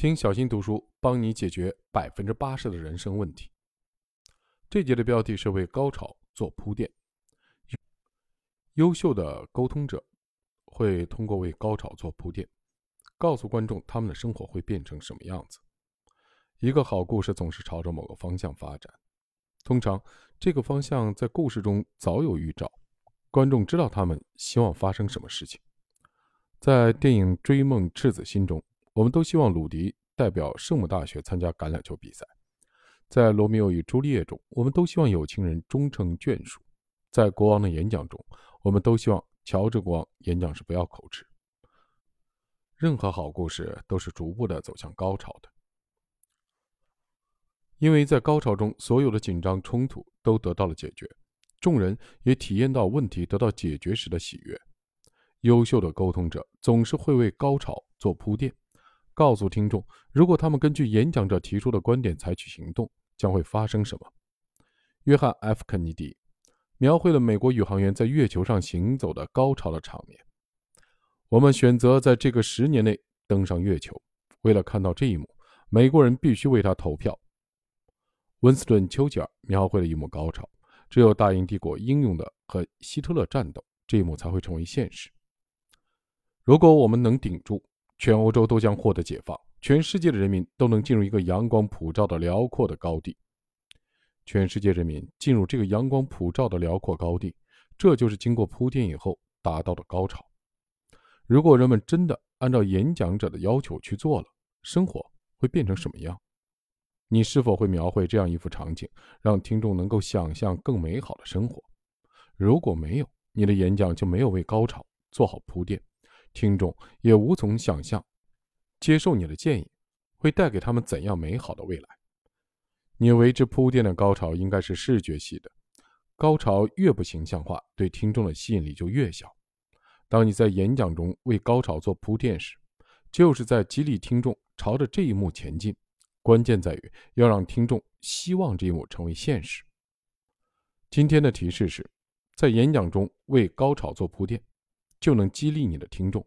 听小新读书，帮你解决百分之八十的人生问题。这节的标题是为高潮做铺垫。优秀的沟通者会通过为高潮做铺垫，告诉观众他们的生活会变成什么样子。一个好故事总是朝着某个方向发展，通常这个方向在故事中早有预兆，观众知道他们希望发生什么事情。在电影《追梦赤子心》中。我们都希望鲁迪代表圣母大学参加橄榄球比赛。在《罗密欧与朱丽叶》中，我们都希望有情人终成眷属。在国王的演讲中，我们都希望乔治国王演讲时不要口吃。任何好故事都是逐步的走向高潮的，因为在高潮中，所有的紧张冲突都得到了解决，众人也体验到问题得到解决时的喜悦。优秀的沟通者总是会为高潮做铺垫。告诉听众，如果他们根据演讲者提出的观点采取行动，将会发生什么？约翰 ·F· 肯尼迪描绘了美国宇航员在月球上行走的高潮的场面。我们选择在这个十年内登上月球，为了看到这一幕，美国人必须为他投票。温斯顿·丘吉尔描绘了一幕高潮，只有大英帝国英勇的和希特勒战斗，这一幕才会成为现实。如果我们能顶住。全欧洲都将获得解放，全世界的人民都能进入一个阳光普照的辽阔的高地。全世界人民进入这个阳光普照的辽阔高地，这就是经过铺垫以后达到的高潮。如果人们真的按照演讲者的要求去做了，生活会变成什么样？你是否会描绘这样一幅场景，让听众能够想象更美好的生活？如果没有，你的演讲就没有为高潮做好铺垫。听众也无从想象，接受你的建议会带给他们怎样美好的未来。你为之铺垫的高潮应该是视觉系的，高潮越不形象化，对听众的吸引力就越小。当你在演讲中为高潮做铺垫时，就是在激励听众朝着这一幕前进。关键在于要让听众希望这一幕成为现实。今天的提示是，在演讲中为高潮做铺垫。就能激励你的听众。